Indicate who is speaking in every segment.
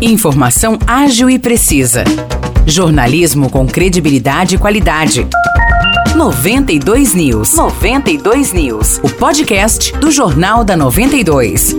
Speaker 1: Informação ágil e precisa. Jornalismo com credibilidade e qualidade. 92 News. 92 News. O podcast do Jornal da 92.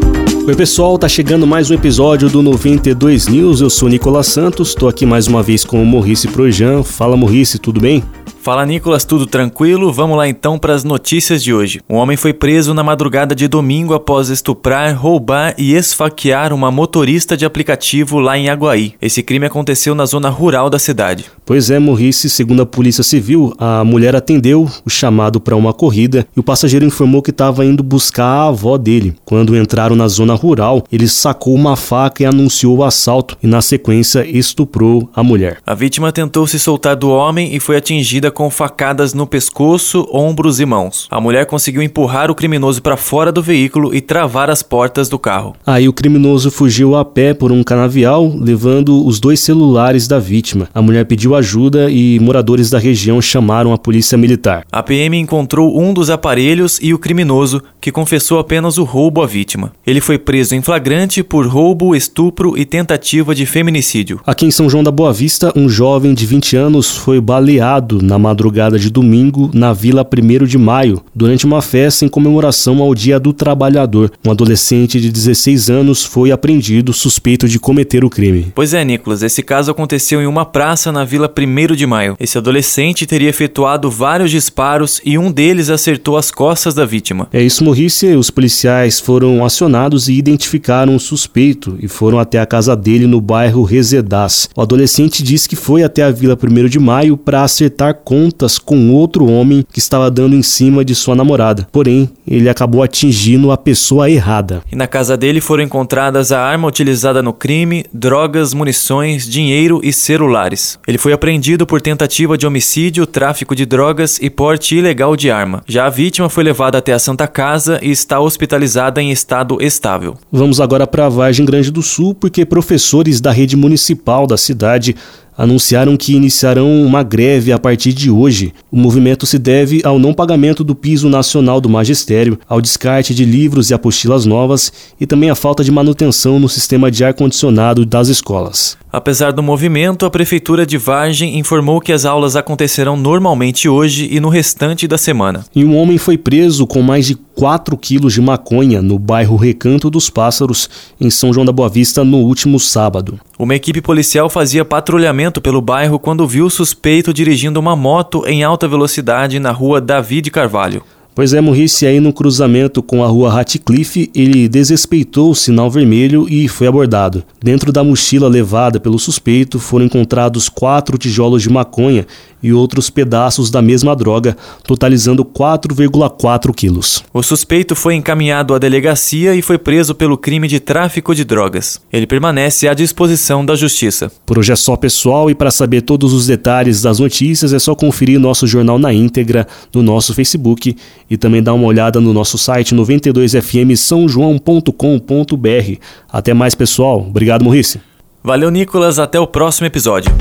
Speaker 2: Oi, pessoal, tá chegando mais um episódio do 92 News. Eu sou Nicolas Santos, tô aqui mais uma vez com o Morrice Projan. Fala, Morrice, tudo bem?
Speaker 3: Fala Nicolas, tudo tranquilo? Vamos lá então para as notícias de hoje. Um homem foi preso na madrugada de domingo após estuprar, roubar e esfaquear uma motorista de aplicativo lá em Aguaí. Esse crime aconteceu na zona rural da cidade.
Speaker 2: Pois é, Morrice, segundo a Polícia Civil, a mulher atendeu o chamado para uma corrida e o passageiro informou que estava indo buscar a avó dele. Quando entraram na zona rural, ele sacou uma faca e anunciou o assalto e na sequência estuprou a mulher.
Speaker 3: A vítima tentou se soltar do homem e foi atingida com facadas no pescoço, ombros e mãos. A mulher conseguiu empurrar o criminoso para fora do veículo e travar as portas do carro.
Speaker 2: Aí o criminoso fugiu a pé por um canavial, levando os dois celulares da vítima. A mulher pediu ajuda e moradores da região chamaram a polícia militar.
Speaker 3: A PM encontrou um dos aparelhos e o criminoso, que confessou apenas o roubo à vítima. Ele foi preso em flagrante por roubo, estupro e tentativa de feminicídio.
Speaker 2: Aqui em São João da Boa Vista, um jovem de 20 anos foi baleado na madrugada de domingo na Vila 1 de Maio, durante uma festa em comemoração ao Dia do Trabalhador. Um adolescente de 16 anos foi apreendido suspeito de cometer o crime.
Speaker 3: Pois é, Nicolas, esse caso aconteceu em uma praça na Vila 1 de Maio. Esse adolescente teria efetuado vários disparos e um deles acertou as costas da vítima.
Speaker 2: É isso, Morrice. Os policiais foram acionados e identificaram o suspeito e foram até a casa dele no bairro Resedás. O adolescente disse que foi até a Vila 1 de Maio para acertar contas com outro homem que estava dando em cima de sua namorada. Porém, ele acabou atingindo a pessoa errada.
Speaker 3: E na casa dele foram encontradas a arma utilizada no crime, drogas, munições, dinheiro e celulares. Ele foi apreendido por tentativa de homicídio, tráfico de drogas e porte ilegal de arma. Já a vítima foi levada até a Santa Casa e está hospitalizada em estado estável.
Speaker 2: Vamos agora para a Vargem Grande do Sul, porque professores da rede municipal da cidade anunciaram que iniciarão uma greve a partir de hoje. O movimento se deve ao não pagamento do piso nacional do magistério, ao descarte de livros e apostilas novas e também à falta de manutenção no sistema de ar-condicionado das escolas.
Speaker 3: Apesar do movimento, a Prefeitura de Vargem informou que as aulas acontecerão normalmente hoje e no restante da semana.
Speaker 2: E um homem foi preso com mais de 4 quilos de maconha no bairro Recanto dos Pássaros, em São João da Boa Vista, no último sábado.
Speaker 3: Uma equipe policial fazia patrulhamento pelo bairro quando viu o suspeito dirigindo uma moto em alta velocidade na rua Davi de Carvalho.
Speaker 2: Pois é, Morrice, aí no cruzamento com a rua Ratcliffe, ele desrespeitou o sinal vermelho e foi abordado. Dentro da mochila levada pelo suspeito foram encontrados quatro tijolos de maconha e outros pedaços da mesma droga, totalizando 4,4 quilos.
Speaker 3: O suspeito foi encaminhado à delegacia e foi preso pelo crime de tráfico de drogas. Ele permanece à disposição da justiça.
Speaker 2: Por hoje é só, pessoal, e para saber todos os detalhes das notícias é só conferir nosso jornal na íntegra no nosso Facebook e também dar uma olhada no nosso site 92fmsãojoão.com.br. Até mais, pessoal. Obrigado, Maurice.
Speaker 3: Valeu, Nicolas. Até o próximo episódio.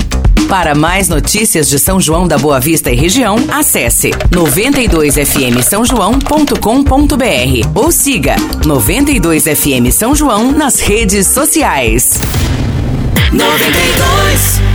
Speaker 1: Para mais notícias de São João da Boa Vista e região, acesse 92fm São João.com.br ou siga 92fm São João nas redes sociais. 92